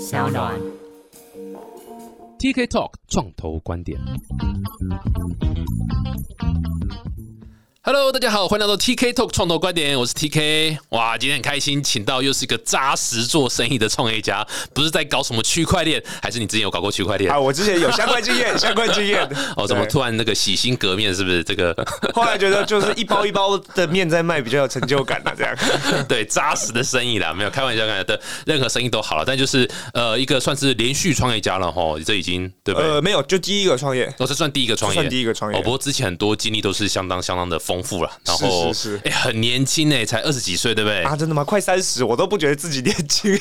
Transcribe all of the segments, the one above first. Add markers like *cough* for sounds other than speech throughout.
小暖。TK Talk 创投观点。Hello，大家好，欢迎来到 TK Talk 创投观点，我是 TK。哇，今天很开心，请到又是一个扎实做生意的创业家，不是在搞什么区块链，还是你之前有搞过区块链啊，？我之前有相关经验，*laughs* 相关经验。哦，怎么突然那个洗心革面？是不是这个？*laughs* 后来觉得就是一包一包的面在卖比较有成就感了，这样。*laughs* 对，扎实的生意啦，没有开玩笑，开的任何生意都好了，但就是呃，一个算是连续创业家了哈，这已经对不对？呃，没有，就第一个创业。哦，这算第一个创业，算第一个创业哦，不过之前很多经历都是相当相当的丰富了，然后是是是哎、很年轻哎，才二十几岁，对不对？啊，真的吗？快三十，我都不觉得自己年轻。*laughs*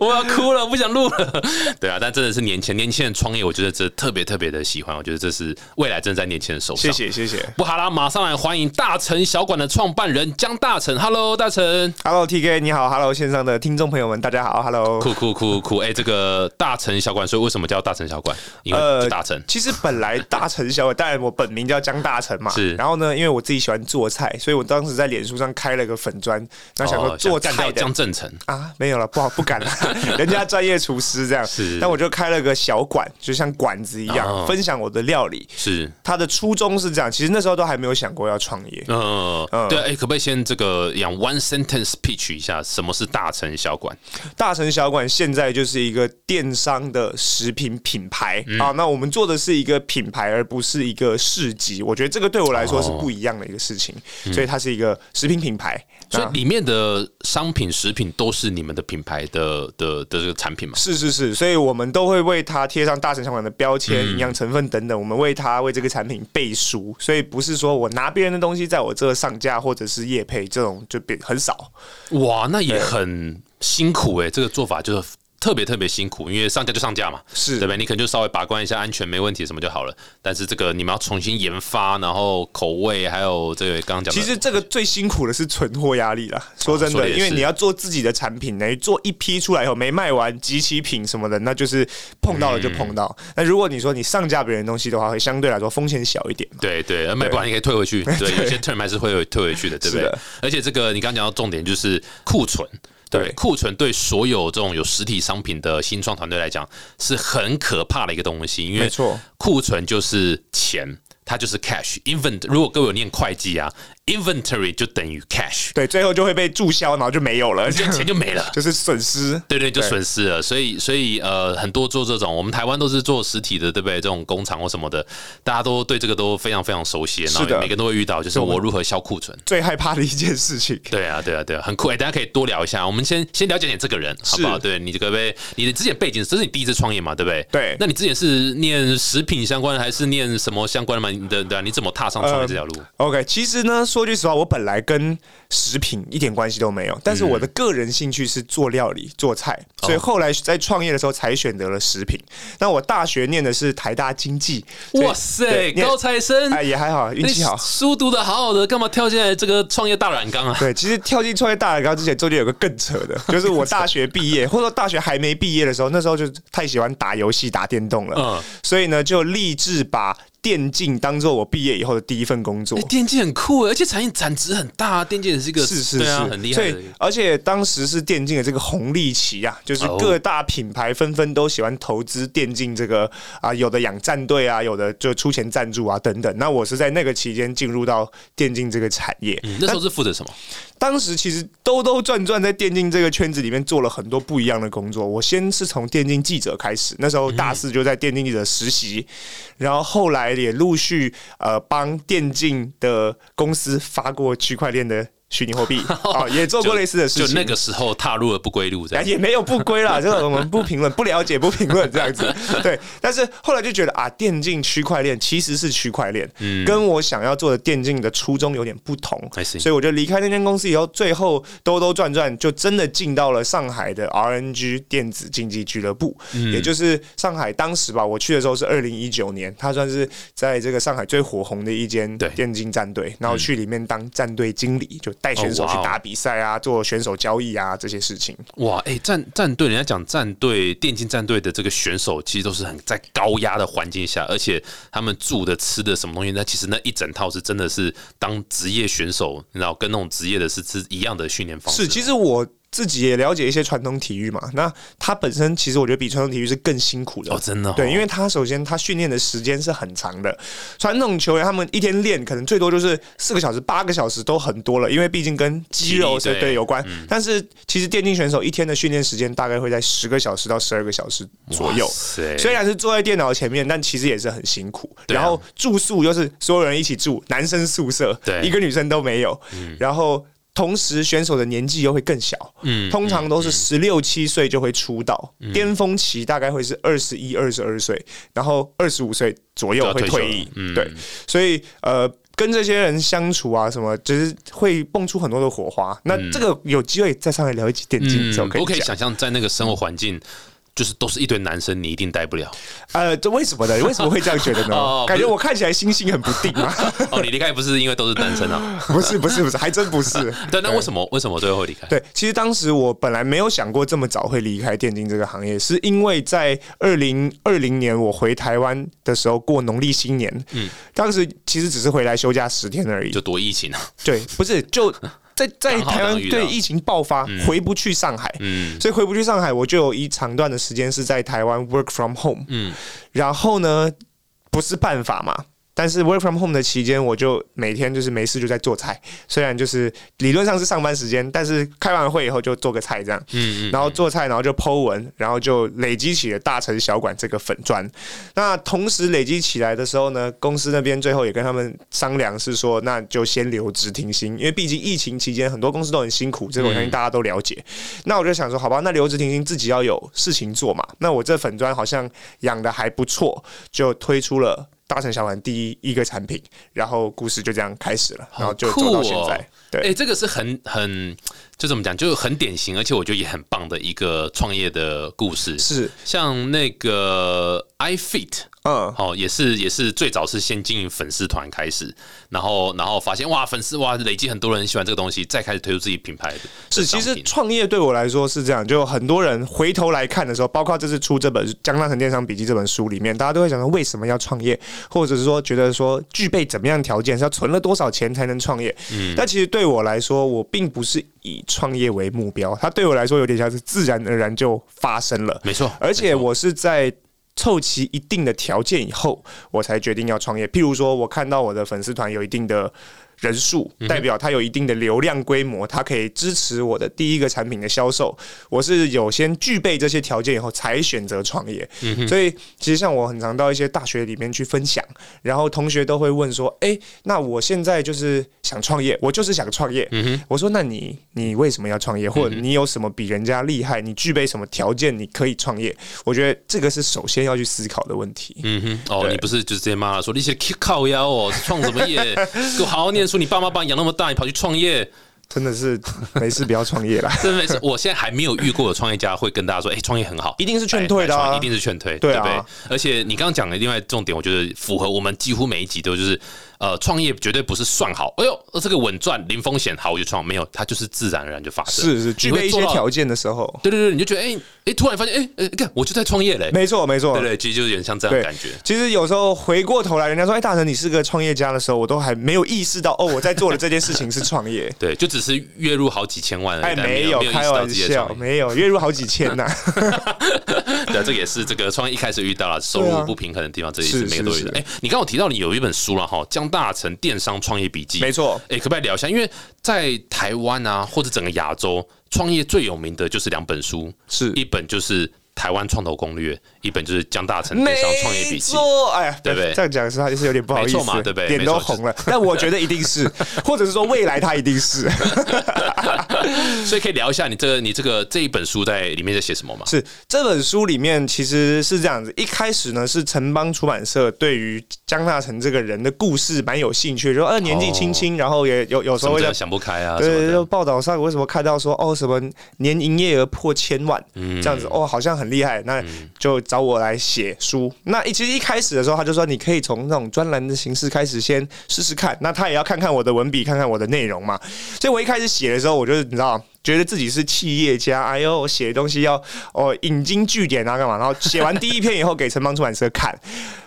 我要哭了，不想录了。*laughs* 对啊，但真的是年轻年轻人创业，我觉得这特别特别的喜欢，我觉得这是未来正在年轻人手上。谢。谢谢谢。不好啦，马上来欢迎大成小馆的创办人江大成。Hello，大成。Hello TK，你好，Hello 线上的听众朋友们，大家好，Hello。酷酷酷酷！哎、这个大成小馆，所以为什么叫大成小馆？因为大成。其实本来大成小馆，*laughs* 当然我本名叫江大成嘛。是然后呢，因为我自己喜欢做菜，所以我当时在脸书上开了个粉砖，然后想说哦做菜的江正成。啊，没有了，不好，不敢了，*laughs* 人家专业厨师这样。是但我就开了个小馆，就像馆子一样，哦分享我的料理。是，他的初衷是这样，其实那时候都还没有想过要创业。呃，嗯对，哎、可不可以先这个养 one sentence pitch 一下，什么是大成小馆？大成小馆现在就是一个电商的食品品牌嗯啊，那我们做的是一个品牌，而不是一个市集。我觉得这个对我来说是哦不一样的一个事情，所以它是一个食品品牌。那所以里面的商品、食品都是你们的品牌的的的这个产品嘛？是是是，所以我们都会为它贴上大成小馆的标签、嗯营养成分等等，我们为它为这个产品背书，所以不是说我拿别人的东西在我这上架或者是业配这种就变很少。哇，那也很辛苦哎、这个做法就是特别特别辛苦，因为上架就上架嘛，是对不对？你可能就稍微把关一下安全，没问题什么就好了。但是这个你们要重新研发，然后口味还有这个刚刚讲的，其实这个最辛苦的是存货压力啦。说真的，因为你要做自己的产品，等于做一批出来以后没卖完，集齐品什么的，那就是碰到了就碰到。嗯那如果你说你上架别人的东西的话，会相对来说风险小一点嘛。对对，卖不完你可以退回去，*laughs* 对，有些 term 还是会退回去的，对不对？而且这个你刚刚讲到重点就是库存。对对库存对所有这种有实体商品的新创团队来讲是很可怕的一个东西，因为没错库存就是钱，它就是 cash invent。如果各位有念会计啊，inventory 就等于 cash，对，最后就会被注销，然后就没有了，就钱就没了。*laughs* 就是损失。对对，就损失了，所以所以呃，很多做这种，我们台湾都是做实体的，对不对？这种工厂或什么的，大家都对这个都非常非常熟悉，然后每个人都会遇到，就是我如何销库存。最害怕的一件事情。*laughs* 对啊，对啊，对啊，很酷哎！大家可以多聊一下。我们先先了解点这个人，好不好？对你这个呗，你的之前背景，这是你第一次创业嘛，对不对？对那你之前是念食品相关，还是念什么相关的嘛？你的对啊，你怎么踏上创业这条路？OK，其实呢，说句实话，我本来跟食品一点关系都没有，但是我的个人兴趣是做料理、做菜，所以后来在创业的时候才选择了食品。那我大学念的是台大经济，哇塞，高材生，哎也还好，运气好你。书读的好好的，干嘛跳进来这个创业大染缸啊？对，其实跳进创业大染缸之前，中间有个更扯的，*laughs* 就是我大学毕业，或者说大学还没毕业的时候，那时候就太喜欢打游戏、打电动了，嗯所以呢，就立志把电竞当做我毕业以后的第一份工作哎，。电竞很酷哎，而且产业产值很大啊，电竞也是一个是是是，啊，很厉害的所以，而且当时是电竞的这个红利期啊，就是哦各大品牌纷纷都喜欢投资电竞这个啊，有的养战队啊，有的就出钱赞助啊等等。那我是在那个期间进入到电竞这个产业，嗯那时候是负责什么？当时其实兜兜转转在电竞这个圈子里面做了很多不一样的工作。我先是从电竞记者开始，那时候大四就在电竞记者实习，然后后来也陆续呃帮电竞的公司发过区块链的虚拟货币。*laughs* 啊，也做过类似的事情。就那个时候踏入了不归路，这样。哎也没有不归啦，*laughs* 就是我们不评论、不了解、不评论这样子。*laughs* 对，但是后来就觉得啊，电竞区块链其实是区块链，嗯。跟我想要做的电竞的初衷有点不同。所以我就离开那间公司以后，最后兜兜转转，就真的进到了上海的 RNG 电子竞技俱乐部，嗯。也就是上海当时吧，我去的时候是二零一九年，它算是在这个上海最火红的一间对。电竞战队，然后去里面当战队经理，就带选手去打比赛啊，做选手交易啊这些事情。哇，哎、战战队，人家讲战队电竞战队的这个选手，其实都是很在高压的环境下，而且他们住的、吃的什么东西，那其实那一整套是真的是当职业选手，你知道，跟那种职业的是是一样的训练方式。是，其实我自己也了解一些传统体育嘛。那他本身其实我觉得比传统体育是更辛苦的哦，真的哦、对，因为他首先他训练的时间是很长的，传统球员他们一天练可能最多就是四个小时、八个小时都很多了，因为毕竟跟肌肉是对对有关。但是其实电竞选手一天的训练时间大概会在十个小时到十二个小时左右虽然是坐在电脑前面，但其实也是很辛苦。啊然后住宿又是所有人一起住，男生宿舍，对一个女生都没有。然后同时选手的年纪又会更小，嗯通常都是十六七岁就会出道，巅峰期大概会是二十一、二十二岁，然后二十五岁左右会退役对，所以呃。跟这些人相处啊，什么就是会蹦出很多的火花。那这个有机会再上来聊一集电竞的时候我可以。想象在那个生活环境。就是都是一堆男生，你一定待不了。呃，这为什么呢？为什么会这样觉得呢？*laughs* 哦感觉我看起来心性很不定啊。*laughs* 哦，你离开不是因为都是单身啊？*laughs* 不是，不是，不是，还真不是。对，那为什么为什么最后会离开？对，其实当时我本来没有想过这么早会离开电竞这个行业，是因为在二零二零年我回台湾的时候过农历新年，嗯，当时其实只是回来休假十天而已就，躲疫情啊。对，不是就在在台湾对疫情爆发，回不去上海，嗯。所以回不去上海，我就有一长段的时间是在台湾 work from home，嗯，然后呢，不是办法嘛。但是 work from home 的期间，我就每天就是没事就在做菜，虽然就是理论上是上班时间，但是开完会以后就做个菜这样，嗯嗯然后做菜，然后就 Po 文，然后就累积起了大城小馆这个粉砖。那同时累积起来的时候呢，公司那边最后也跟他们商量，是说那就先留职停薪，因为毕竟疫情期间很多公司都很辛苦，这个我相信大家都了解。那我就想说，好吧，那留职停薪自己要有事情做嘛。那我这粉砖好像养的还不错，就推出了。大城小丸第一一个产品，然后故事就这样开始了，然后就走到现在。对，哎、这个是很很就怎么讲，就很典型，而且我觉得也很棒的一个创业的故事。是，像那个 iFit。嗯，哦，也是也是最早是先经营粉丝团开始，然后然后发现哇粉丝哇累积很多人喜欢这个东西，再开始推出自己品牌的是，其实创业对我来说是这样，就很多人回头来看的时候，包括这次出这本《江大成电商笔记》这本书里面，大家都会想说为什么要创业，或者是说觉得说具备怎么样条件，是要存了多少钱才能创业。嗯，但其实对我来说，我并不是以创业为目标，它对我来说有点像是自然而然就发生了。没错，而且我是在凑齐一定的条件以后，我才决定要创业。譬如说，我看到我的粉丝团有一定的人数，代表它有一定的流量规模，它可以支持我的第一个产品的销售。我是有先具备这些条件以后，才选择创业。所以，其实像我很常到一些大学里面去分享，然后同学都会问说：“诶，那我现在就是想创业，我就是想创业。我说：“那你你为什么要创业？或者你有什么比人家厉害？你具备什么条件你可以创业？”我觉得这个是首先要去思考的问题。嗯哼，哦，你不是就是直接骂他说你些靠腰哦，创什么业？*laughs* 好好念书，你爸妈把你养那么大，你跑去创业，*laughs* 真的是没事不要创业啦，*laughs* 真的是，我现在还没有遇过有创业家会跟大家说，哎、创业很好，一定是劝退的一定是劝退，对啊。不对？而且你刚刚讲的另外重点，我觉得符合我们几乎每一集都就是，呃，创业绝对不是算好，哎呦，这个稳赚零风险，好我就创，没有，它就是自然而然就发生，是是具备一些条件的时候，对对对，你就觉得哎哎、突然发现哎哎，看、我就在创业嘞，没错没错对。对，其实就有点像这样的感觉。其实有时候回过头来，人家说：“哎，大成你是个创业家”的时候，我都还没有意识到，哦，我在做的这件事情是创业。*laughs* 对，就只是月入好几千万而已，哎，但没有，开玩笑。没有，月入好几千呐、*laughs* *laughs* 对啊，这个也是这个创业一开始遇到了收入不平衡的地方，这也是是每个都有的。是是哎，你刚刚有提到你有一本书了哈，《江大成电商创业笔记》。没错，哎，可不可以聊一下？因为在台湾啊，或者整个亚洲，创业最有名的就是两本书，是一本就是《台湾创投攻略》，一本就是《江大成没电商创业笔记》。错，哎呀，对不对这样讲是他就是有点不好意思，嘛对不对脸都红了。但我觉得一定是，*laughs* 或者是说未来他一定是。*laughs* 所以可以聊一下你这个你这个这一本书在里面在写什么吗？是这本书里面其实是这样子，一开始呢是城邦出版社对于江大成这个人的故事蛮有兴趣，说呃年纪轻轻，然后也有有时候想不开啊？对，就的？报道上为什么看到说哦什么年营业额破千万、嗯这样子哦，好像很厉害，那就找我来写书。那一其实一开始的时候他就说你可以从那种专栏的形式开始先试试看，那他也要看看我的文笔，看看我的内容嘛。所以我一开始写的时候，我就是你知道。觉得自己是企业家，哎呦，我写的东西要哦引经据典啊，干嘛？然后写完第一篇以后给城邦出版社看，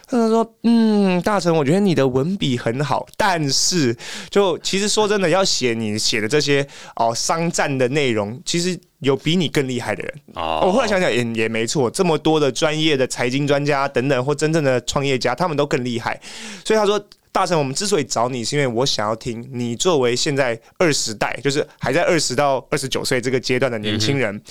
他说：“嗯，大成，我觉得你的文笔很好，但是就其实说真的，要写你写的这些哦商战的内容，其实有比你更厉害的人。哦我后来想想也也没错，这么多的专业的财经专家等等，或真正的创业家，他们都更厉害。所以他说。”大成，我们之所以找你，是因为我想要听你作为现在二十代，就是还在二十到二十九岁这个阶段的年轻人，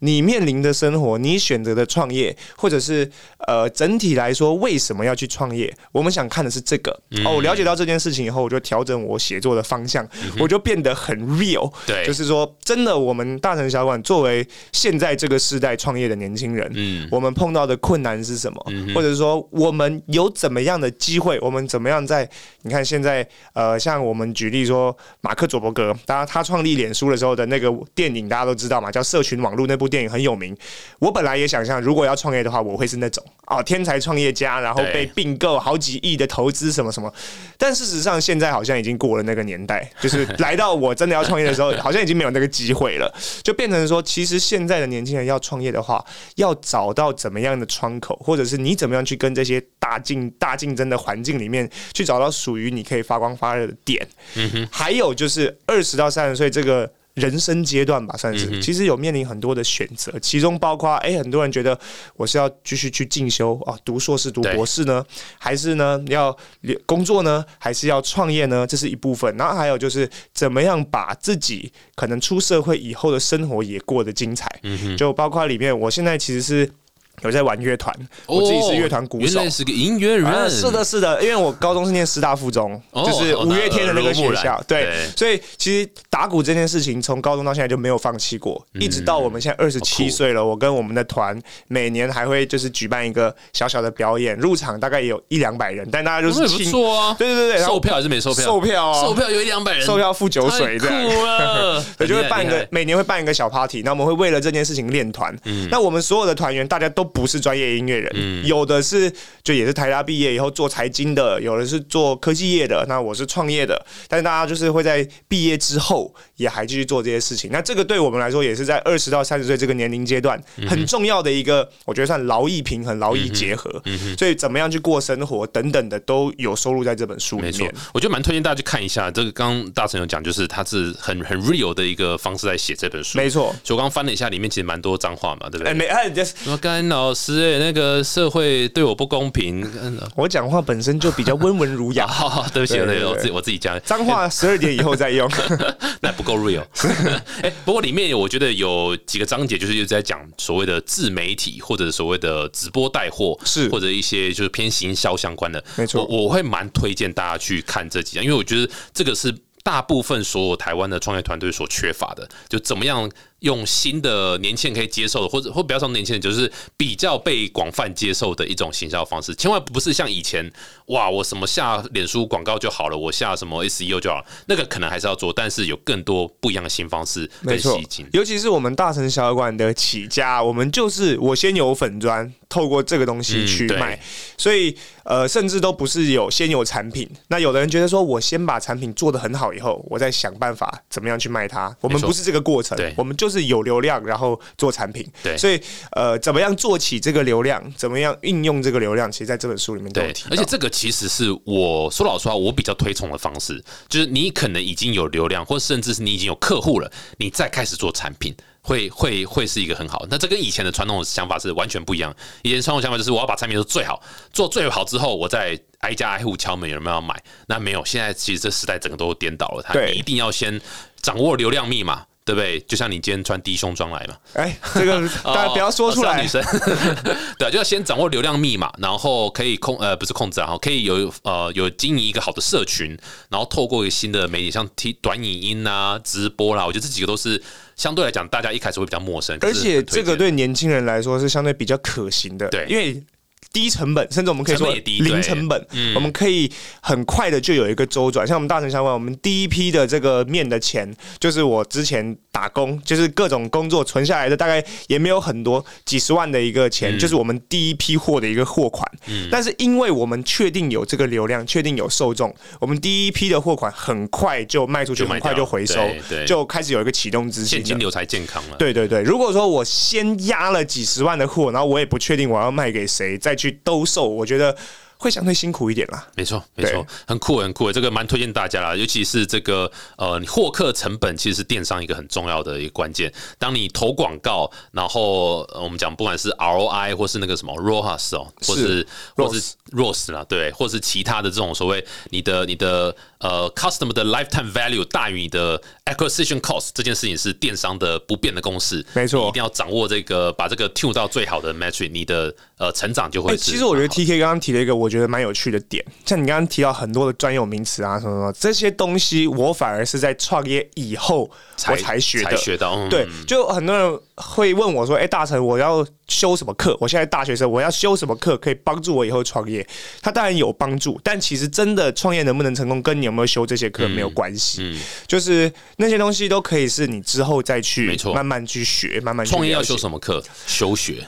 你面临的生活，你选择的创业，或者是呃整体来说为什么要去创业？我们想看的是这个。哦，我了解到这件事情以后，我就调整我写作的方向，我就变得很 real。对就是说，真的，我们大城小馆作为现在这个时代创业的年轻人，嗯我们碰到的困难是什么？或者说，我们有怎么样的机会？我们怎么样在？你看现在，呃，像我们举例说，马克·佐伯格，当然他创立脸书的时候的那个电影，大家都知道嘛，叫《社群网络》那部电影很有名。我本来也想象，如果要创业的话，我会是那种哦，天才创业家，然后被并购好几亿的投资什么什么。但事实上，现在好像已经过了那个年代，*laughs* 就是来到我真的要创业的时候，*laughs* 好像已经没有那个机会了，就变成说，其实现在的年轻人要创业的话，要找到怎么样的窗口，或者是你怎么样去跟这些大竞大竞争的环境里面去找到属于你可以发光发热的点。嗯哼还有就是二十到三十岁这个。人生阶段吧，算是，其实有面临很多的选择，其中包括，哎、很多人觉得我是要继续去进修啊，读硕士、读博士呢，还是呢要工作呢，还是要创业呢？这是一部分。然后还有就是怎么样把自己可能出社会以后的生活也过得精彩，就包括里面，我现在其实是有在玩乐团，我自己是乐团鼓手哦原。来是个音乐人，啊，是的，是的，因为我高中是念师大附中，哦就是五月天的那个学校对对，所以其实打鼓这件事情从高中到现在就没有放弃过，一直到我们现在二十七岁了，我跟我们的团每年还会就是举办一个小小的表演，入场大概也有一两百人，但大家就是不错啊。对对对对，售票还是没售票？售票啊，售票有一两百人，售票付酒水这样。酷了 *laughs* 对，就会办一个每年会办一个小 party，那我们会为了这件事情练团。嗯那我们所有的团员大家都不是专业音乐人，有的是就也是台大毕业以后做财经的，有的是做科技业的，那我是创业的，但是大家就是会在毕业之后也还继续做这些事情。那这个对我们来说也是在二十到三十岁这个年龄阶段嗯很重要的一个，我觉得算劳逸平衡、劳逸结合。嗯所以怎么样去过生活等等的都有收录在这本书没错里面。，我觉得蛮推荐大家去看一下。这个刚刚大成有讲，就是他是很很 real 的一个方式在写这本书。没错。所以我刚刚翻了一下，里面其实蛮多脏话嘛，对不对哎，对？没哎，就是什么甘老师哎、那个社会对我不公平。嗯我讲话本身就比较温文儒雅，好 *laughs* 好，对不起，对我自己我自己讲，脏话十二点以后再用。*laughs* 那不够 real。*laughs* 哎、不过里面我觉得有几个章节，就是一直在讲所谓的自媒体或者所谓的直播带货，是或者一些就是偏行销相关的。没错我我会蛮推荐大家去看这几章，因为我觉得这个是大部分所有台湾的创业团队所缺乏的，就怎么样。用新的年轻人可以接受的，或者或不要说年轻人，就是比较被广泛接受的一种行销方式。千万不是像以前，哇，我什么下脸书广告就好了，我下什么 SEO 就好了，那个可能还是要做，但是有更多不一样的新方式跟吸睛。尤其是我们大城小馆的起家，我们就是我先有粉砖，透过这个东西去卖，所以呃，甚至都不是有先有产品。那有的人觉得说，我先把产品做得很好以后，我再想办法怎么样去卖它。我们不是这个过程，我们就是有流量，然后做产品。对所以呃，怎么样做起这个流量，怎么样运用这个流量，其实在这本书里面都有对提，而且这个其实是我说老实话，我比较推崇的方式，就是你可能已经有流量，或甚至是你已经有客户了，你再开始做产品。会会会是一个很好，那这跟以前的传统想法是完全不一样。以前传统想法就是我要把产品做最好，做最好之后，我再挨家挨户敲门，有没有要买？那没有，现在其实这时代整个都颠倒了，它一定要先掌握流量密码，对不对？就像你今天穿低胸装来嘛，哎，这个 *laughs* 大家不要说出来女生，*laughs* 对啊，就要先掌握流量密码，然后可以控呃不是控制啊，然后可以有呃有经营一个好的社群，然后透过一个新的媒体，像 T 短影音啊、直播啦，我觉得这几个都是相对来讲大家一开始会比较陌生，而且这个对年轻人来说是相对比较可行的，对因为。低成本，甚至我们可以说也低零成本，我们可以很快的就有一个周转。像我们大城相关，我们第一批的这个面的钱，就是我之前打工，就是各种工作存下来的，大概也没有很多，几十万的一个钱，就是我们第一批货的一个货款。但是因为我们确定有这个流量，确定有受众，我们第一批的货款很快就卖出去，很快就回收对，就开始有一个启动资金。现金流才健康了。对对对，如果说我先压了几十万的货，然后我也不确定我要卖给谁，再去去兜售，我觉得会相对辛苦一点啦。没错，没错，很酷，很酷，这个蛮推荐大家啦。尤其是这个呃，你获客成本其实是电商一个很重要的一个关键。当你投广告，然后、呃我们讲不管是 ROI 或是那个什么 ROAS 哦，或是是或是 ROAS 啦，对，或是其他的这种所谓你的你的呃 customer 的 lifetime value 大于你的 acquisition cost 这件事情是电商的不变的公式。没错一定要掌握这个，把这个 tune 到最好的 metric，你的呃成长就会其实我觉得 T K 刚刚提了一个我觉得蛮有趣的点，像你刚刚提到很多的专有名词啊，什么什么这些东西，我反而是在创业以后我才学的。才学到，嗯、对，就很多人会问我说：“哎、大成，我要修什么课？我现在大学生，我要修什么课可以帮助我以后创业？”他当然有帮助，但其实真的创业能不能成功，跟你有没有修这些课没有关系。嗯就是那些东西都可以是你之后再去慢慢去学，慢慢去创业要修什么课？休学。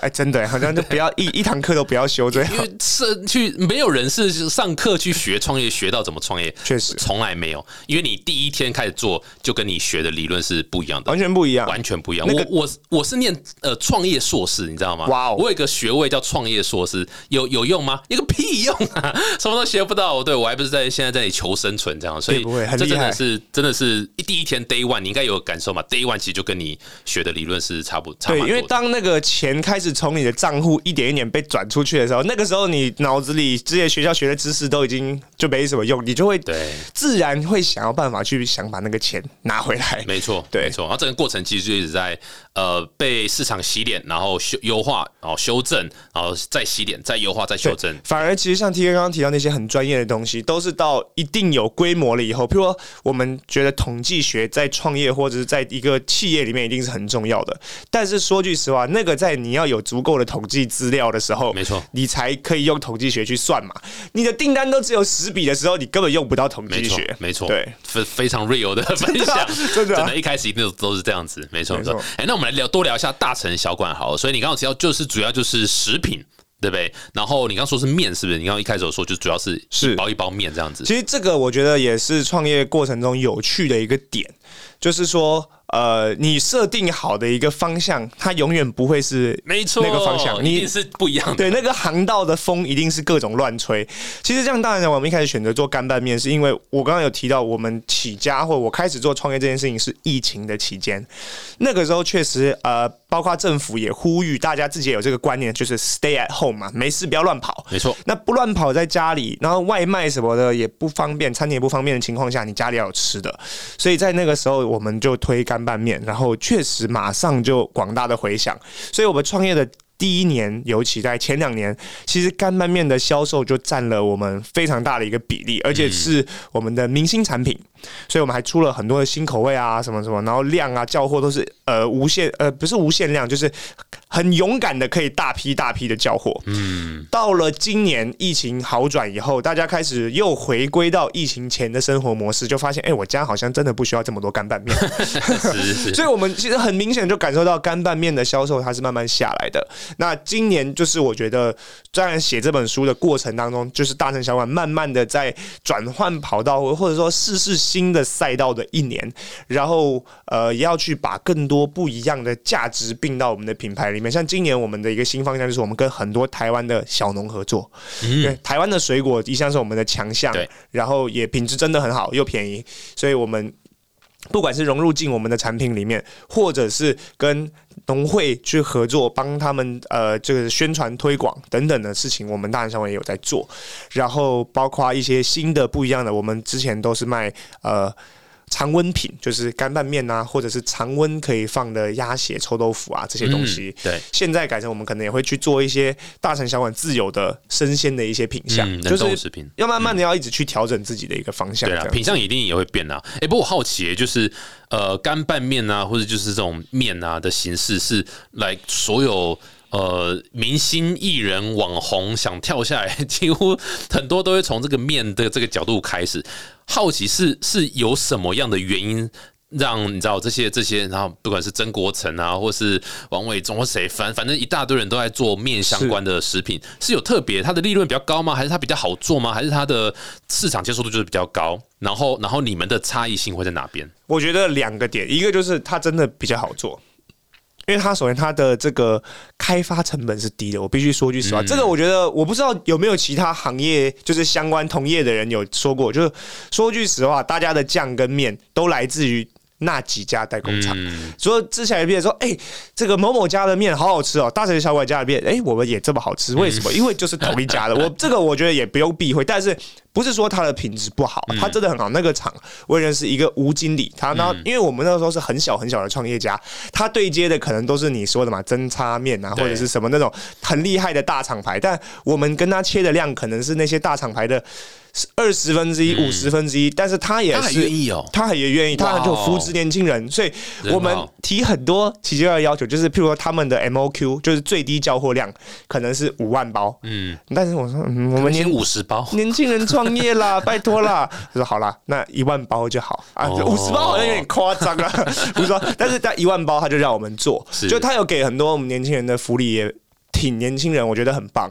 哎，真的好像就不要一 *laughs* 一堂课都不要修这样因。为是去没有人是上课去学创业，学到怎么创业，确实从来没有。因为你第一天开始做，就跟你学的理论是不一样的完。全不一样，完全不一样。那个我我我是念呃创业硕士，你知道吗？哇哦我有一个学位叫创业硕士，有有用吗？一个屁用啊，*laughs* 什么都学不到。对我还不是在现在在求生存这样，所以这真的是真的是第一天 day one，你应该有感受嘛？day one 其实就跟你学的理论是差不差对，因为。当那个钱开始从你的账户一点一点被转出去的时候，那个时候你脑子里这些学校学的知识都已经就没什么用，你就会对。自然会想要办法去想把那个钱拿回来。没错，对没错。然后整个过程其实就一直在呃被市场洗脸，然后修优化，然后修正，然后再洗脸，再优化，再修正。反而其实像 T K 刚刚提到那些很专业的东西，都是到一定有规模了以后，譬如说我们觉得统计学在创业或者是在一个企业里面一定是很重要的。但是说句实话，那个在你要有足够的统计资料的时候，没错你才可以用统计学去算嘛。你的订单都只有十笔的时候，你根本用不到统计学，。没错，对，非非常 real 的 *laughs* 分享，真的啊真的，一开始一定都都是这样子，没错没错。哎，那我们来聊多聊一下大成小馆好了，所以你刚刚提到就是主要就是食品。对不对？然后你刚刚说是面，是不是？你刚刚一开始有说就主要是是包一包面这样子。其实这个我觉得也是创业过程中有趣的一个点，就是说，呃，你设定好的一个方向，它永远不会是没错，那个方向你一定是不一样的。对，那个航道的风一定是各种乱吹。其实这样，当然我们一开始选择做干拌面，是因为我刚刚有提到，我们起家或我开始做创业这件事情是疫情的期间，那个时候确实呃，包括政府也呼吁大家自己也有这个观念，就是 stay at home 嘛，没事不要乱跑。没错，那不乱跑在家里，然后外卖什么的也不方便，餐厅也不方便的情况下，你家里要有吃的，所以在那个时候我们就推干拌面，然后确实马上就广大的回响，所以我们创业的。第一年，尤其在前两年，其实干拌面的销售就占了我们非常大的一个比例，而且是我们的明星产品，所以我们还出了很多的新口味啊，什么什么，然后量啊叫货都是呃无限呃不是无限量，就是很勇敢的可以大批大批的叫货。嗯，到了今年疫情好转以后，大家开始又回归到疫情前的生活模式，就发现哎、我家好像真的不需要这么多干拌面。*laughs* 是是所以我们其实很明显就感受到干拌面的销售它是慢慢下来的。那今年就是我觉得，在写这本书的过程当中，就是大城小馆慢慢的在转换跑道，或者说试试新的赛道的一年，然后呃也要去把更多不一样的价值并到我们的品牌里面。像今年我们的一个新方向就是我们跟很多台湾的小农合作，对台湾的水果一向是我们的强项对，然后也品质真的很好又便宜，所以我们。不管是融入进我们的产品里面，或者是跟农会去合作，帮他们呃这个宣传推广等等的事情，我们大人商会也有在做。然后包括一些新的不一样的，我们之前都是卖呃。常温品就是干拌面啊，或者是常温可以放的鸭血、臭豆腐啊这些东西。嗯对，现在改成我们可能也会去做一些大城小馆自有的生鲜的一些品相，嗯，就是。要慢慢的要一直去调整自己的一个方向。对啊，品相一定也会变啊。哎、不过我好奇、就是呃，干拌面啊，或者就是这种面啊的形式，是来所有呃明星艺人、网红想跳下来，*laughs* 几乎很多都会从这个面的这个角度开始。好奇是是有什么样的原因？让你知道这些这些，然后不管是曾国成啊，或是王伟忠或谁，反反正一大堆人都在做面相关的食品，是有特别它的利润比较高吗？还是它比较好做吗？还是它的市场接受度就是比较高？然后然后你们的差异性会在哪边？我觉得两个点，一个就是它真的比较好做，因为它首先它的这个开发成本是低的，我必须说句实话，这个我觉得我不知道有没有其他行业就是相关同业的人有说过，就是说句实话，大家的酱跟面都来自于。那几家代工厂，所以之前别人说，哎，这个某某家的面好好吃哦，大城小馆家的面，哎，我们也这么好吃，为什么？*laughs* 因为就是同一家的。我这个我觉得也不用避讳，但是不是说它的品质不好，它真的很好。那个厂我认识一个吴经理，他那因为我们那时候是很小很小的创业家，他对接的可能都是你说的嘛，针插面啊，或者是什么那种很厉害的大厂牌，但我们跟他切的量可能是那些大厂牌的。二十分之一、五十分之一，但是他也是愿意哦，他也愿意，他就扶持年轻人，所以我们提很多奇奇怪怪要求，就是譬如说他们的 MOQ 就是最低交货量可能是五万包，嗯，但是我说嗯，我们年五十包，年轻人创业啦，*laughs* 拜托啦，他说好啦，那一万包就好。啊，五十包好像有点夸张了，*laughs* 不是说，但是在一万包他就让我们做，就他有给很多我们年轻人的福利，也挺年轻人，我觉得很棒，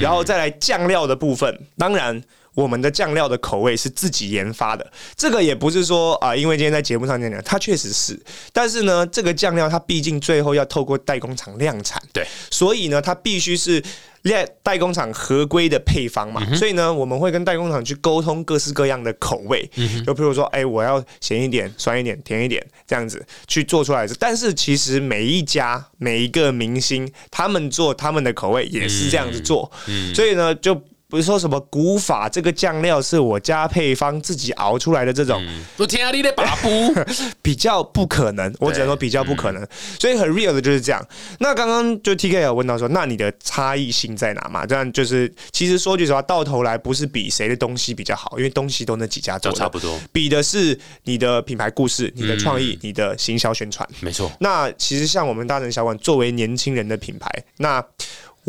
然后再来酱料的部分，当然。我们的酱料的口味是自己研发的，这个也不是说啊，因为今天在节目上讲讲，它确实是，但是呢，这个酱料它毕竟最后要透过代工厂量产，对，所以呢，它必须是代代工厂合规的配方嘛，所以呢，我们会跟代工厂去沟通各式各样的口味，就比如说，哎，我要咸一点、酸一点、甜一点这样子去做出来的。但是其实每一家每一个明星，他们做他们的口味也是这样子做，所以呢，就。不是说什么古法这个酱料是我家配方自己熬出来的这种，我天啊，你的把不比较不可能，我只能说比较不可能，所以很 real 的就是这样。那刚刚就 T K 有问到说，那你的差异性在哪嘛？这样就是其实说句实话，到头来不是比谁的东西比较好，因为东西都那几家做，差不多，比的是你的品牌故事、你的创意、你的行销宣传。没错。那其实像我们大城小馆作为年轻人的品牌，那。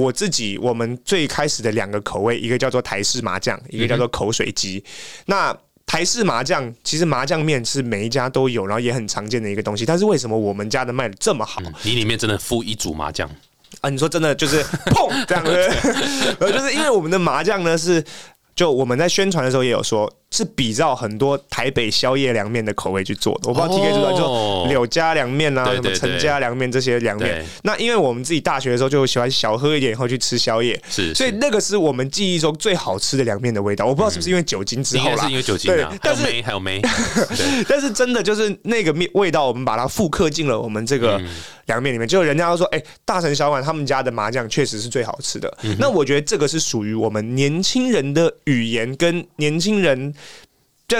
我自己，我们最开始的两个口味，一个叫做台式麻酱，一个叫做口水鸡。那台式麻酱其实麻酱面是每一家都有，然后也很常见的一个东西。但是为什么我们家的卖的这么好？你里面真的附一组麻酱啊？你说真的就是砰这样子，*laughs* 呃，就是因为我们的麻酱呢是。就我们在宣传的时候也有说，是比照很多台北宵夜凉面的口味去做的。我不知道 T K 知道，就柳家凉面啊，什么陈家凉面这些凉面。那因为我们自己大学的时候就喜欢小喝一点，以后去吃宵夜，是，所以那个是我们记忆中最好吃的凉面的味道。我不知道是不是因为酒精之后啦，是因为酒精对，但是还有梅，*laughs* 但是真的就是那个面味道，我们把它复刻进了我们这个。凉面里面，就人家都说，哎，大城小馆他们家的麻酱确实是最好吃的。那我觉得这个是属于我们年轻人的语言，跟年轻人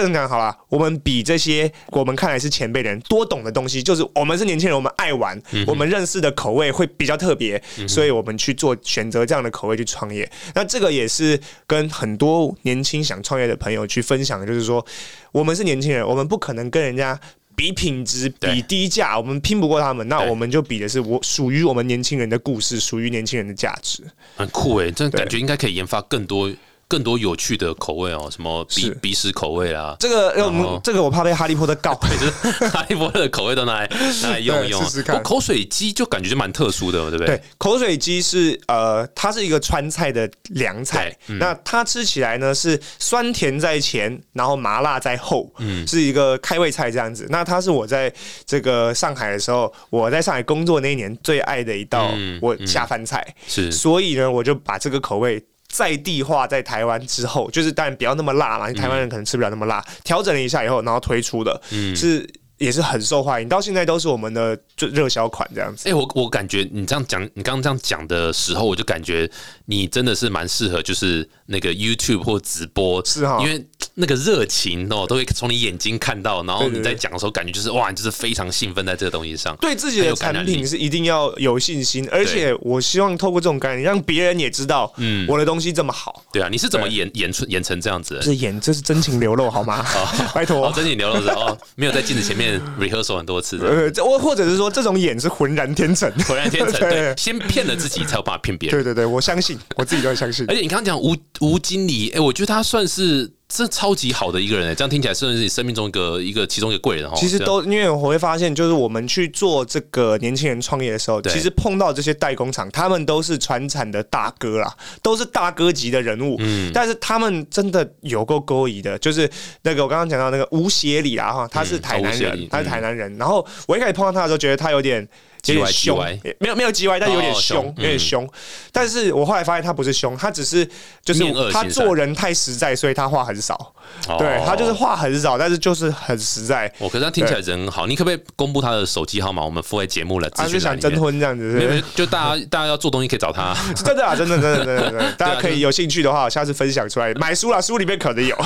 这样讲好了。我们比这些我们看来是前辈的人多懂的东西，就是我们是年轻人，我们爱玩，我们认识的口味会比较特别，所以我们去做选择这样的口味去创业。那这个也是跟很多年轻想创业的朋友去分享，就是说，我们是年轻人，我们不可能跟人家。比品质，比低价，我们拼不过他们，那我们就比的是我属于我们年轻人的故事，属于年轻人的价值，很酷诶，这感觉应该可以研发更多。更多有趣的口味哦，什么鼻鼻屎口味啊？这个，我们这个我怕被哈利波特告，*laughs* 就是哈利波特的口味都拿来 *laughs* 拿来用一用。我口水鸡就感觉就蛮特殊的，对不对？对，口水鸡是呃，它是一个川菜的凉菜，那它吃起来呢是酸甜在前，然后麻辣在后，嗯，是一个开胃菜这样子。那它是我在这个上海的时候，我在上海工作那一年最爱的一道我下饭菜，是，所以呢，我就把这个口味。在地化在台湾之后，就是当然不要那么辣嘛，台湾人可能吃不了那么辣，调整了一下以后，然后推出的，是也是很受欢迎，到现在都是我们的就热销款这样子。哎，我我感觉你这样讲，你刚刚这样讲的时候，我就感觉你真的是蛮适合，就是那个 YouTube 或直播，是哈，因为。那个热情哦，都会从你眼睛看到，然后你在讲的时候，感觉就是哇，你就是非常兴奋在这个东西上。对自己的产品是一定要有信心，而且我希望透过这种概念，让别人也知道，嗯，我的东西这么好。对啊，你是怎么演演出演成这样子？是演，这是真情流露好吗？*laughs* 拜托，真情流露是哦，没有在镜子前面 rehearsal 很多次的。*laughs* 呃，或或者是说，这种演是浑然天成，浑然天成。*laughs* 对，先骗了自己，才有办法骗别人。对对对，我相信，我自己都相信。而且你刚刚讲吴吴经理，哎，我觉得他算是。这超级好的一个人哎，这样听起来算是你生命中一个一个其中一个贵人哈。其实都因为我会发现，就是我们去做这个年轻人创业的时候，其实碰到这些代工厂，他们都是传产的大哥啦，都是大哥级的人物。嗯，但是他们真的有够勾引的，就是那个我刚刚讲到那个吴协理啊哈，他是台南人，他是台南人。然后我一开始碰到他的时候，觉得他有点。有点凶没有没有 G Y，但有点哦凶，有点凶。但是我后来发现他不是凶，他只是就是他做人太实在，所以他话很少。对哦他就是话很少，但是就是很实在。我可是他听起来人很好，你可不可以公布他的手机号码？我们附在节目了他资是想征。婚这样子，没有，就大家 *laughs* 大家要做东西可以找他。是 *laughs* 真的啊，真的真的真的 *laughs* 大啊家可以有兴趣的话，下次分享出来。买书啦，书里面可能有。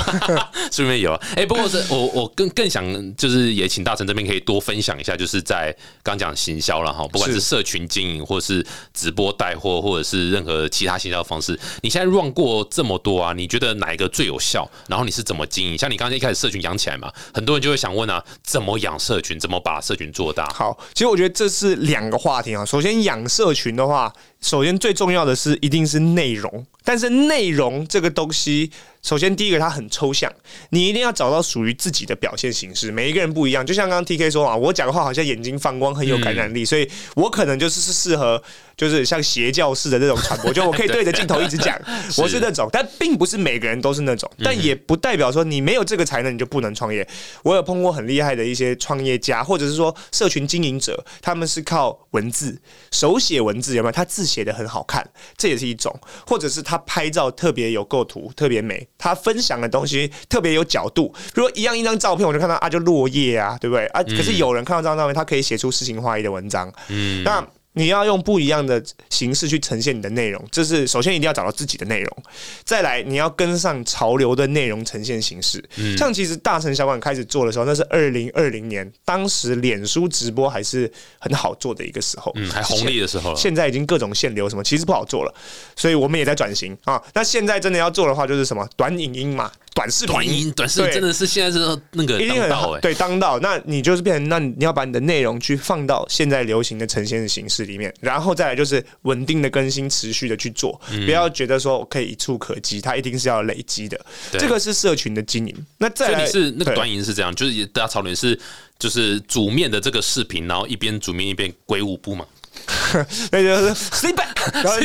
书里面有啊，哎、不过是我我更更想就是也请大成这边可以多分享一下，就是在刚讲行销了哈，不管是是社群经营，或是直播带货，或者是任何其他行销方式，你现在 run 过这么多啊，你觉得哪一个最有效？然后你是怎么经营？像你刚才一开始社群养起来嘛，很多人就会想问啊，怎么养社群？怎么把社群做大？好，其实我觉得这是两个话题啊。首先，养社群的话，首先最重要的是一定是内容，但是内容这个东西，首先第一个它很抽象，你一定要找到属于自己的表现形式。每一个人不一样，就像刚刚 T K 说啊，我讲话好像眼睛放光，很有感染力，所以我可能就是是适合，就是像邪教式的那种传播，就我可以对着镜头一直讲，*laughs* 我是那种，但并不是每个人都是那种，但也不代表说你没有这个才能你就不能创业。我有碰过很厉害的一些创业家，或者是说社群经营者，他们是靠文字手写文字，有没有？他字写的很好看，这也是一种；或者是他拍照特别有构图，特别美，他分享的东西特别有角度。如果一样一张照片，我就看到啊，就落叶啊，对不对啊？可是有人看到这张照片，他可以写出诗情画意的文章。嗯，那。你要用不一样的形式去呈现你的内容，这是首先一定要找到自己的内容，再来你要跟上潮流的内容呈现形式。嗯像其实大城小馆开始做的时候，那是二零二零年，当时脸书直播还是很好做的一个时候，嗯，还红利的时候了。现在已经各种限流什么，其实不好做了，所以我们也在转型啊。那现在真的要做的话，就是什么短影音嘛，短视频，短音短视对。真的是现在是那个一定很当道哎、对当道。那你就是变成，那你要把你的内容去放到现在流行的呈现的形式里面，然后再来就是稳定的更新，持续的去做，不要觉得说可以一触可及，它一定是要累积的。对。这个是社群的经营。那再是那个对。短影是这样，就是大家讨论是就是煮面的这个视频，然后一边煮面一边鬼舞步嘛，*laughs* 那就是 sleep back，*laughs* 然后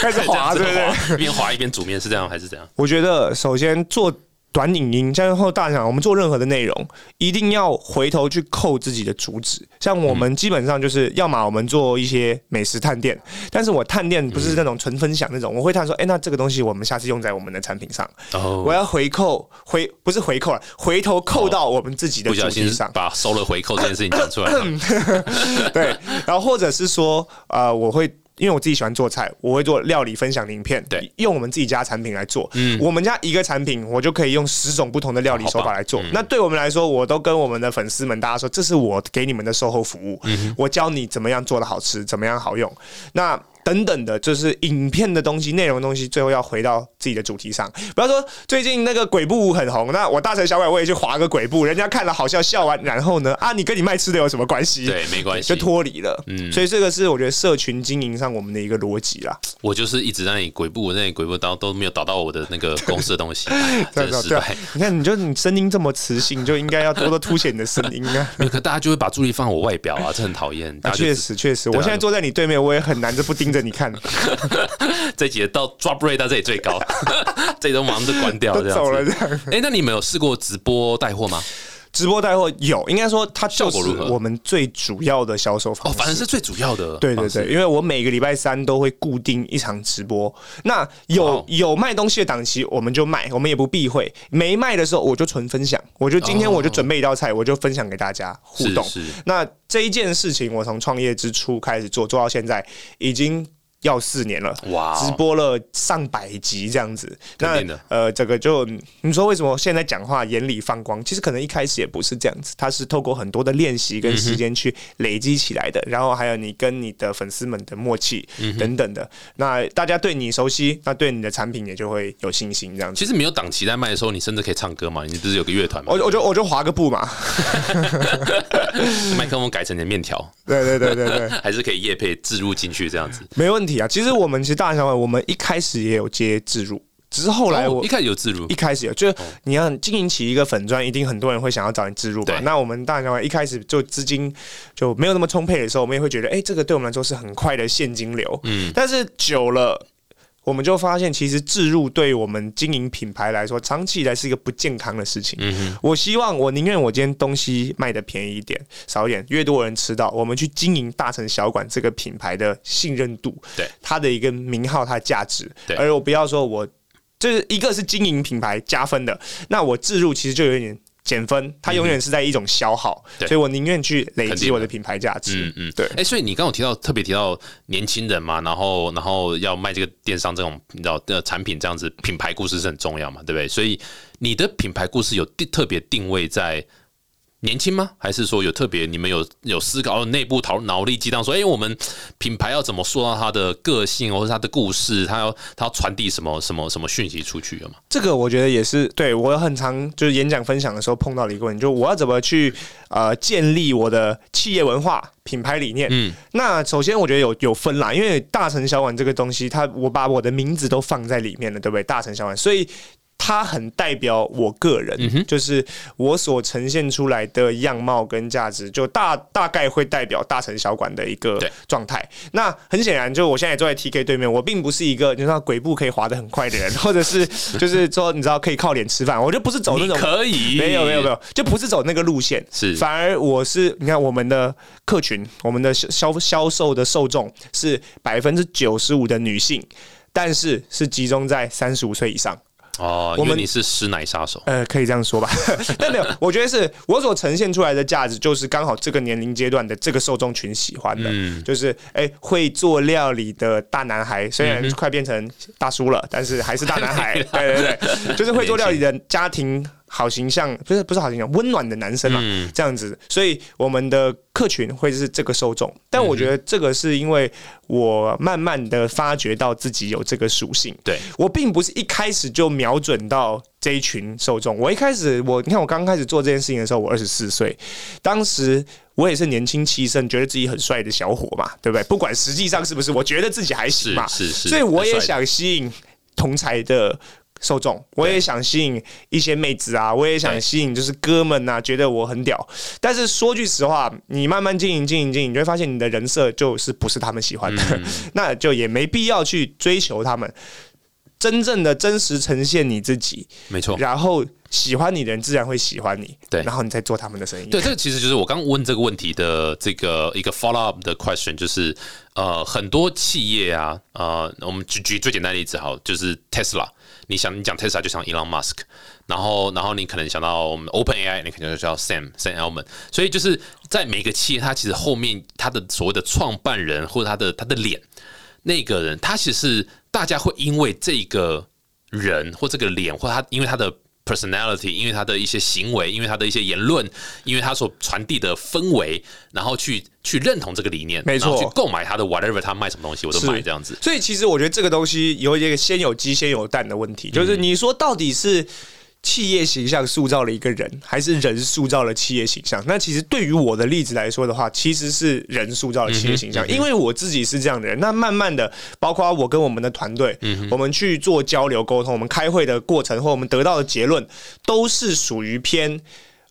开始滑，*laughs* 对不对？对？一边滑一边煮面是这样还是这样？我觉得首先做短影音，像后大讲，我们做任何的内容，一定要回头去扣自己的主旨。像我们基本上就是，要么我们做一些美食探店，但是我探店不是那种纯分享那种，我会探说，哎、那这个东西我们下次用在我们的产品上，哦我要回扣回不是回扣了，回头扣到我们自己的不小心主题上。把收了回扣这件事情讲出来了。*laughs* 对，然后或者是说，呃，我会。因为我自己喜欢做菜，我会做料理分享的影片，对，用我们自己家产品来做。嗯，我们家一个产品，我就可以用十种不同的料理手法来做。那对我们来说，我都跟我们的粉丝们大家说，这是我给你们的售后服务，嗯我教你怎么样做的好吃，怎么样好用。那等等的，就是影片的东西、内容的东西，最后要回到自己的主题上。不要说，最近那个鬼步很红，那我大城小鬼我也去划个鬼步，人家看了好笑，笑完，然后呢，啊，你跟你卖吃的有什么关系？对，没关系就。脱离了。嗯，所以这个是我觉得社群经营上我们的一个逻辑啦。我就是一直在那里鬼步，那里鬼步刀都没有导到我的那个公司的东西，*laughs* 真的失败。，你看，你就你声音这么磁性，就应该要多多凸显你的声音啊。*laughs* 可大家就会把注意力放我外表啊，这很讨厌。确实，确实，我现在坐在你对面，我也很难就不盯着你看，*laughs* 这一集到 drop rate 到这里最高，*laughs* 这里都马上就关掉这样子。走了这样。哎、那你们有试过直播带货吗？直播带货有，应该说它就是效果如何我们最主要的销售方式哦，反正是最主要的。对对对，，因为我每个礼拜三都会固定一场直播，那有、哦有卖东西的档期我们就卖，我们也不避讳；没卖的时候我就纯分享，我就今天我就准备一道菜，我就分享给大家互动。是是那这一件事情，我从创业之初开始做，做到现在已经要四年了。哇哦直播了上百集这样子，那呃，这个就你说为什么现在讲话眼里放光？其实可能一开始也不是这样子，它是透过很多的练习跟时间去累积起来的，然后还有你跟你的粉丝们的默契等等的。那大家对你熟悉，那对你的产品也就会有信心这样子。其实没有档期在卖的时候，你甚至可以唱歌嘛。你不是有个乐团吗？我我就我就划个步嘛，*laughs* 麦克风改成你的面条，对对对对对。*laughs* 还是可以夜配置入进去这样子。没问题啊。其实我们其实大小我们一开始也有接自入，只是后来我哦一开始有自如一，开始有，就是你要经营起一个粉砖，一定很多人会想要找你自入嘛对。那我们大小一开始就资金就没有那么充沛的时候，我们也会觉得，哎、这个对我们来说是很快的现金流。嗯，但是久了。我们就发现，其实置入对我们经营品牌来说，长期以来是一个不健康的事情。嗯我希望，我宁愿我今天东西卖的便宜一点，少一点，越多人吃到，我们去经营大城小馆这个品牌的信任度，对。它的一个名号，它的价值，对。而我不要说我就是一个是经营品牌加分的，那我置入其实就有点减分，它永远是在一种消耗，对所以我宁愿去累积我的品牌价值。嗯嗯，对哎、所以你刚刚有提到特别提到年轻人嘛，然后然后要卖这个电商这种你知道的产品，这样子品牌故事是很重要嘛，对不对？所以你的品牌故事有定特别定位在年轻吗？还是说有特别你们有有思考内部讨脑力激荡说，哎、我们品牌要怎么塑造它的个性，或者它的故事，它要它要传递什么什么什么讯息出去了嘛？这个我觉得也是对我很常就是演讲分享的时候碰到的一个问题，就我要怎么去呃建立我的企业文化、品牌理念。嗯，那首先我觉得有有分啦，因为大城小馆这个东西，它我把我的名字都放在里面了，对不对？大城小馆，所以。它很代表我个人，嗯就是我所呈现出来的样貌跟价值，就大大概会代表大城小馆的一个状态。那很显然，就我现在也坐在 TK 对面，我并不是一个你知道鬼步可以滑得很快的人，*laughs* 或者是就是说你知道可以靠脸吃饭，我就不是走那种可以，没有没有没有，就不是走那个路线，是。反而我是你看我们的客群，我们的销销销售的受众是百分之九十五的女性，但是是集中在三十五岁以上。哦，我们你是师奶杀手，呃，可以这样说吧，*laughs* 但没有，我觉得是我所呈现出来的价值，就是刚好这个年龄阶段的这个受众群喜欢的，嗯。就是哎、会做料理的大男孩，虽然快变成大叔了，但是还是大男孩，*laughs* 对对对，就是会做料理的家庭好形象，不是不是好形象，温暖的男生嘛，嗯。这样子，所以我们的客群会是这个受众，但我觉得这个是因为我慢慢的发觉到自己有这个属性，对，我并不是一开始就瞄准到这一群受众。我一开始，我你看我刚开始做这件事情的时候，我二十四岁，当时我也是年轻气盛，觉得自己很帅的小伙嘛，对不对？不管实际上是不是，我觉得自己还行嘛，是是是，所以我也想吸引同才的。受众，我也想吸引一些妹子啊，我也想吸引就是哥们啊，觉得我很屌。但是说句实话，你慢慢经营、经营、经营，你就会发现你的人设就是不是他们喜欢的，嗯 *laughs* 那就也没必要去追求他们。真正的真实呈现你自己，没错。然后喜欢你的人自然会喜欢你，对然后你再做他们的生意。对，这个其实就是我刚问这个问题的这个一个 follow up 的 question，就是呃，很多企业啊，呃，我们举举最简单的例子好，就是 Tesla。你想你讲 Tesla 就想 Elon Musk，然后然后你可能想到我们 Open AI，你可能就叫 Sam Sam Altman。所以就是在每个企业，它其实后面它的所谓的创办人或者他的他的脸，那个人，他其实是大家会因为这个人或这个脸，或他因为他的 personality，因为他的一些行为，因为他的一些言论，因为他所传递的氛围，然后去去认同这个理念，没错然后去购买他的 whatever 他卖什么东西，我都买这样子。所以其实我觉得这个东西有一个先有鸡先有蛋的问题，就是嗯你说到底是。企业形象塑造了一个人，还是人塑造了企业形象？那其实对于我的例子来说的话，其实是人塑造了企业形嗯象，因为我自己是这样的人。那慢慢的，包括我跟我们的团队，嗯我们去做交流沟通，我们开会的过程或我们得到的结论，都是属于偏。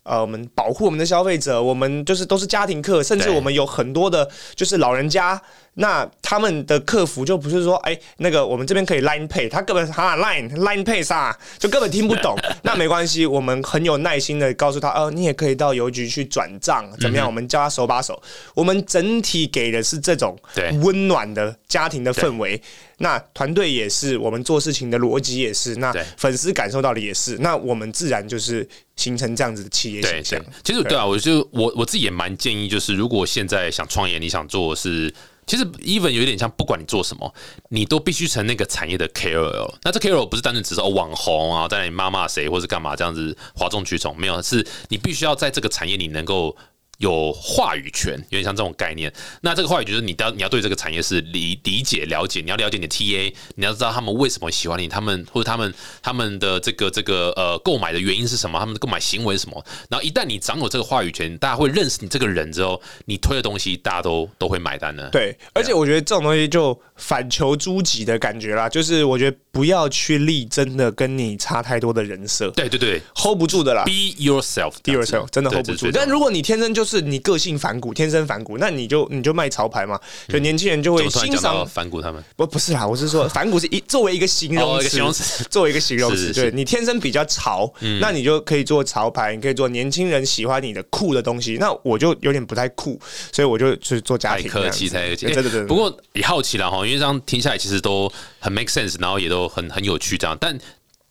呃，我们保护我们的消费者，我们就是都是家庭客，甚至我们有很多的，就是老人家，那他们的客服就不是说，哎、那个我们这边可以 Line Pay，他根本哈 Line Line Pay 啥，就根本听不懂。*laughs* 那没关系，我们很有耐心的告诉他，哦、你也可以到邮局去转账，怎么样？我们教他手把手。我们整体给的是这种对温暖的家庭的氛围。那团队也是，我们做事情的逻辑也是，那粉丝感受到的也是，那我们自然就是形成这样子的企业形象对。，其实对啊，我就我我自己也蛮建议，就是如果现在想创业，你想做的是。其实，even 有点像，不管你做什么，你都必须成那个产业的 KOL。那这 KOL 不是单纯只是哦网红啊，在那里骂骂谁，或是干嘛这样子哗众取宠，没有，是你必须要在这个产业里能够有话语权，有点像这种概念。那这个话语就是你要你要对这个产业是理理解了解，你要了解你的 TA，你要知道他们为什么喜欢你，他们或者他们他们的这个这个呃购买的原因是什么，他们的购买行为是什么。然后一旦你掌有这个话语权，大家会认识你这个人之后，你推的东西大家都都会买单的。对，而且我觉得这种东西就反求诸己的感觉啦，就是我觉得不要去立真的跟你差太多的人设对对对，hold 不住的啦。，be yourself，Be yourself 真的 hold 不住。但如果你天生就是你个性反骨，天生反骨，那你就你就卖潮牌嘛。就年轻人就会欣赏。反骨他们？不不是啦，我是说 *laughs* 反骨是一作为一个形容词，形容词，作为一个形容词，对你天生比较潮，那你就可以做潮牌，你可以做年轻人喜欢你的酷的东西。那我就有点不太酷，所以我就去做家庭这样子。气太客气。对对对对。不过也好奇了哈，因为这样听下来其实都很 make sense，然后也都很很有趣这样，但。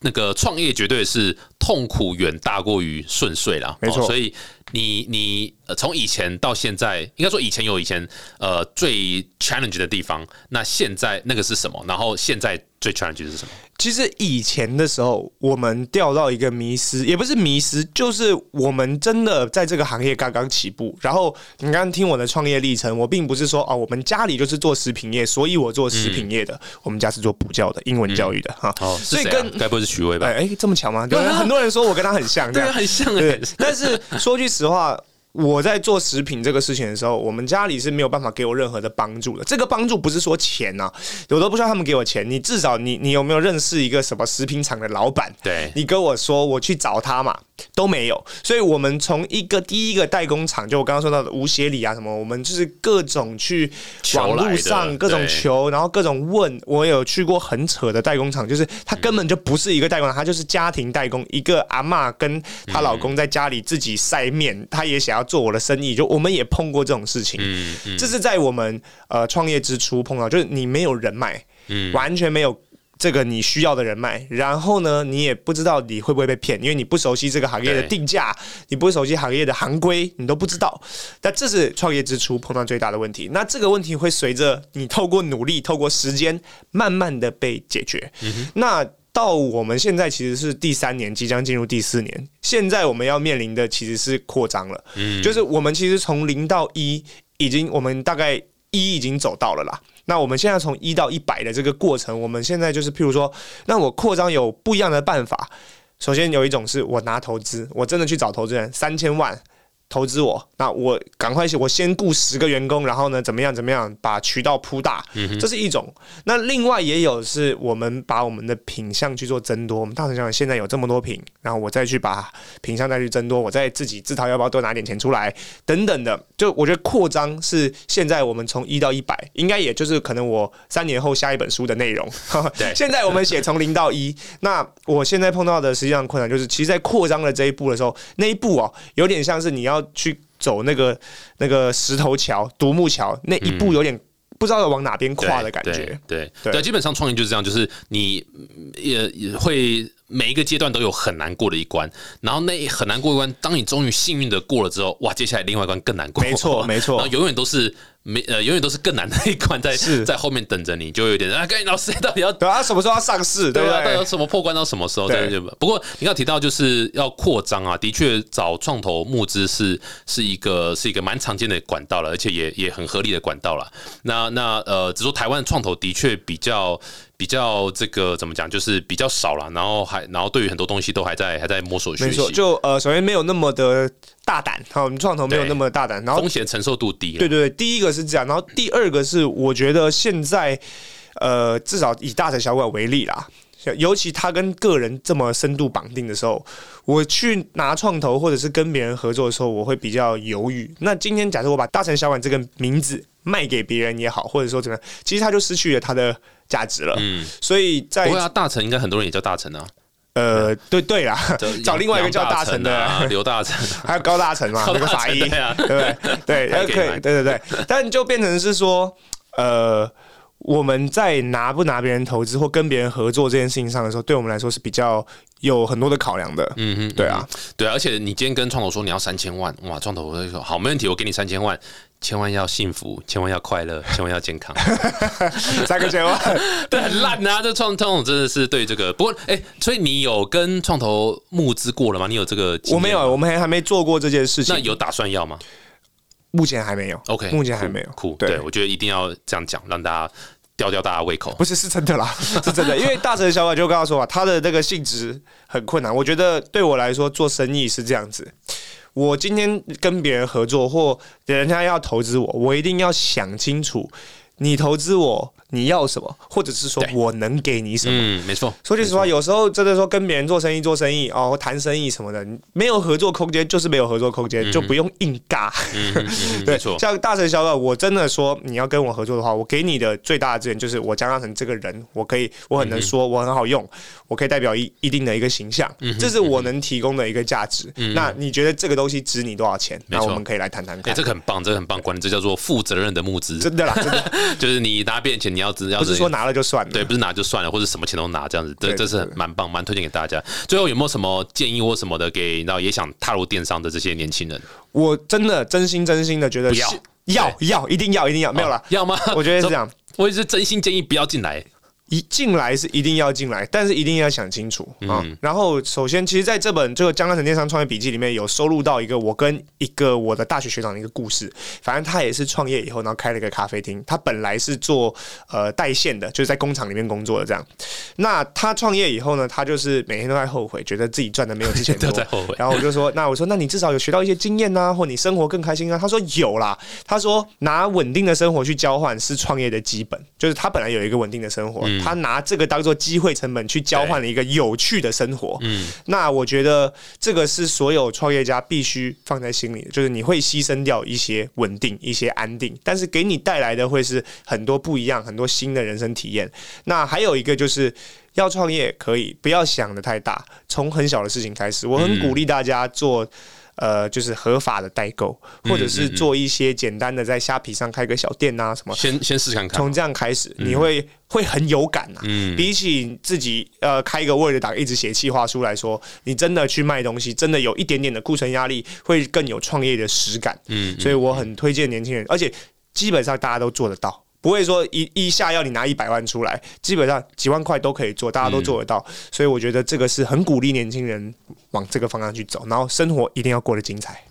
那个创业绝对是痛苦远大过于顺遂啦，没错哦所以你你呃从以前到现在，应该说以前有以前呃最 challenge 的地方，那现在那个是什么？然后现在最 challenge 的是什么？其实以前的时候，我们掉到一个迷失，也不是迷失，就是我们真的在这个行业刚刚起步。然后你刚刚听我的创业历程，我并不是说哦，我们家里就是做食品业，所以我做食品业的。我们家是做补教的，英文教育的哈。哦，所以跟该不会是徐威吧？哎哎这么巧吗？*laughs* 对，很多人说我跟他很像，这对啊，很像哎对。。但是说句实话。我在做食品这个事情的时候，我们家里是没有办法给我任何的帮助的。这个帮助不是说钱呐、我都不需要他们给我钱。你至少你你有没有认识一个什么食品厂的老板？对你跟我说我去找他嘛，都没有。所以我们从一个第一个代工厂，就我刚刚说到的无协理啊什么，我们就是各种去网络上各种求，然后各种问。我有去过很扯的代工厂，就是他根本就不是一个代工厂，他就是家庭代工。一个阿嬷跟她老公在家里自己晒面，她也想要做我的生意，就我们也碰过这种事情。嗯嗯这是在我们呃创业之初碰到，就是你没有人脉，嗯完全没有这个你需要的人脉，然后呢，你也不知道你会不会被骗，因为你不熟悉这个行业的定价，你不熟悉行业的行规，你都不知道。但这是创业之初碰到最大的问题。那这个问题会随着你透过努力、透过时间，慢慢的被解决。那到我们现在其实是第三年，即将进入第四年。现在我们要面临的其实是扩张了，嗯就是我们其实从零到一，已经我们大概一已经走到了啦。那我们现在从一到一百的这个过程，我们现在就是譬如说，那我扩张有不一样的办法。首先有一种是我拿投资，我真的去找投资人，三千万投资我，那我赶快我先雇十个员工，然后呢怎么样怎么样把渠道铺大，这是一种。那另外也有是我们把我们的品相去做增多，我们大成小馆现在有这么多品，然后我再去把品相再去增多，我再自己自掏腰包多拿点钱出来，等等的。就我觉得扩张是现在我们从一到一百，应该也就是可能我三年后下一本书的内容。*laughs* 对现在我们写从零到一，那我现在碰到的实际上困难就是，其实，在扩张的这一步的时候，那一步哦，有点像是你要去走那个那个石头桥、独木桥那一步，有点不知道要往哪边跨的感觉。对对基本上创业就是这样，就是你嗯也也会每一个阶段都有很难过的一关，然后那很难过一关，当你终于幸运的过了之后，哇，接下来另外一关更难过，没错 *laughs* 没错然后永远都是没呃，永远都是更难的一关在 *laughs* 在后面等着你，就有点啊，跟老师到底要对啊，什么时候要上市？对不对啊，到底？什么破关到什么时候？对对不过你刚提到就是要扩张啊，的确找创投募资是是一个是一个蛮常见的管道了，而且也也很合理的管道了。那那呃，只说台湾的创投的确比较比较这个怎么讲，就是比较少了，然后还然后对于很多东西都还在还在摸索学没错，习，就呃，首先没有那么的大胆，好，我们创投没有那么大胆，然后风险承受度低。对对对，第一个是这样，然后第二个是我觉得现在呃，至少以大城小馆为例啦。尤其他跟个人这么深度绑定的时候，我去拿创投或者是跟别人合作的时候，我会比较犹豫。那今天假设我把大城小馆这个名字卖给别人也好，或者说怎么样，其实他就失去了他的价值了。嗯，所以在不会啊，大臣应该很多人也叫大臣啊，呃，对对啦，*laughs* 找另外一个叫大臣的。啊，刘大成啊，*laughs* 还有高大臣嘛，*laughs* 那个法医，对不对？对，可以，对对对，但就变成是说，呃，我们在拿不拿别人投资或跟别人合作这件事情上的时候，对我们来说是比较有很多的考量的。嗯哼，对啊，对啊，而且你今天跟创投说你要三千万，哇，创投会说好，没问题，我给你三千万，千万要幸福，千万要快乐，千万要健康。*laughs* 三个千万，*laughs* 对，很烂啊！这创创投真的是对这个，不过哎、所以你有跟创投募资过了吗？你有这个？我没有，我们还还没做过这件事情。那有打算要吗目前还没有。？OK，目前还没有酷，酷对对我觉得一定要这样讲，让大家吊吊大家胃口。不是是真的啦，*laughs* 是真的。因为大城小宝就跟他说嘛，他的那个性质很困难。我觉得对我来说做生意是这样子，我今天跟别人合作或人家要投资我，我一定要想清楚你投资我，你要什么，或者是说我能给你什么。嗯，没错，说句实话，有时候真的说跟别人做生意、做生意哦，谈生意什么的，没有合作空间就是没有合作空间，就不用硬尬。嗯 *laughs* 对像大成小短，我真的说你要跟我合作的话，我给你的最大的资源就是我江大成这个人，我可以，我很能说，我很好用，我可以代表一一定的一个形象，这是我能提供的一个价值。那你觉得这个东西值你多少钱？那我们可以来谈谈哎，看。这个很棒，这个很棒，管理这叫做负责任的募资，真的啦，真的 *laughs* 就是你拿别人钱，你要知要不是说拿了就算了。对，不是拿就算了，或者什么钱都拿这样子，这对这是蛮棒，蛮推荐给大家。最后有没有什么建议或什么的给你知道也想踏入电商的这些年轻人？我真的真心真心的觉得不要是要要一定要一定要没有了哦。要吗？我觉得是这样，*laughs* 我也是真心建议不要进来。一进来是一定要进来，但是一定要想清楚啊。然后，首先，其实在这本这个《江大成电商创业笔记》里面有收录到一个我跟一个我的大学学长的一个故事。反正他也是创业以后，然后开了一个咖啡厅。他本来是做呃带线的，就是在工厂里面工作的这样。那他创业以后呢，他就是每天都在后悔，觉得自己赚的没有之前多 *laughs* 都在后悔然后我就说，那我说，那你至少有学到一些经验呐、或你生活更开心啊？他说有啦。他说拿稳定的生活去交换是创业的基本，就是他本来有一个稳定的生活，他拿这个当做机会成本去交换了一个有趣的生活。嗯，那我觉得这个是所有创业家必须放在心里的，就是你会牺牲掉一些稳定、一些安定，但是给你带来的会是很多不一样、很多新的人生体验。那还有一个就是。要创业可以，不要想的太大，从很小的事情开始。我很鼓励大家做，呃，就是合法的代购，或者是做一些简单的在虾皮上开个小店啊，什么。先先试看看从。这样开始，你会会很有感呐、嗯比起自己呃开一个 Word 档一直写企划书来说，你真的去卖东西，真的有一点点的库存压力，会更有创业的实感。嗯，所以我很推荐年轻人，而且基本上大家都做得到。不会说一一下要你拿一百万出来，基本上几万块都可以做，大家都做得到，所以我觉得这个是很鼓励年轻人往这个方向去走，然后生活一定要过得精彩。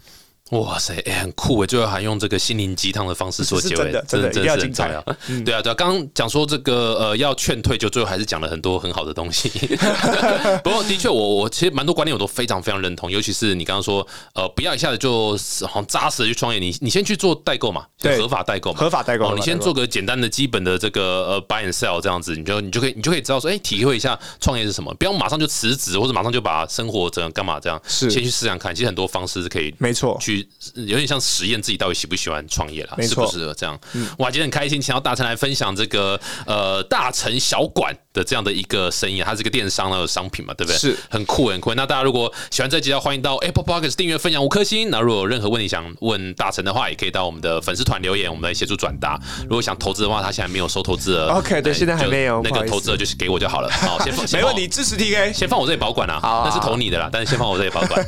哇塞，哎、很酷哎！最后还用这个心灵鸡汤的方式做结尾，这真的真的是很重精彩嗯要。对啊，对啊，刚刚讲说这个呃要劝退，就最后还是讲了很多很好的东西。*laughs* *laughs* 不过的确，我我其实蛮多观念我都非常非常认同，尤其是你刚刚说呃不要一下子就好像扎实的去创业，你你先去做代购嘛，对合法代购嘛，合法代购你先做个简单的基本的这个呃 buy and sell 这样子，你就你就可以你就可以知道说，哎、体会一下创业是什么，不要马上就辞职或者马上就把生活整个干嘛这样，是先去试试看。其实很多方式是可以没错，去有点像实验自己到底喜不喜欢创业啦，没错嗯适不适合这样。哇，今天很开心，请到大成来分享这个呃大成小馆的这样的一个生意，它是一个电商的商品嘛，对不对？是很酷很酷。那大家如果喜欢这集的话，欢迎到 Apple Podcast 订阅、分享五颗星。那如果有任何问题想问大成的话，也可以到我们的粉丝团留言，我们来协助转达。如果想投资的话，他现在没有收投资额 OK，对哎现在还没有那个投资额就是给我就好了。好，先放，*laughs* 没问题，支持 TK。先放我这里保管啊，好 *laughs* 啊那是投你的啦，但是先放我这里保管。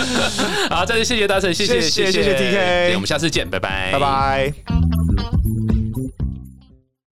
*laughs* 好，再次谢谢大成，谢谢谢谢谢谢 TK 我们下次见，拜拜，拜。拜。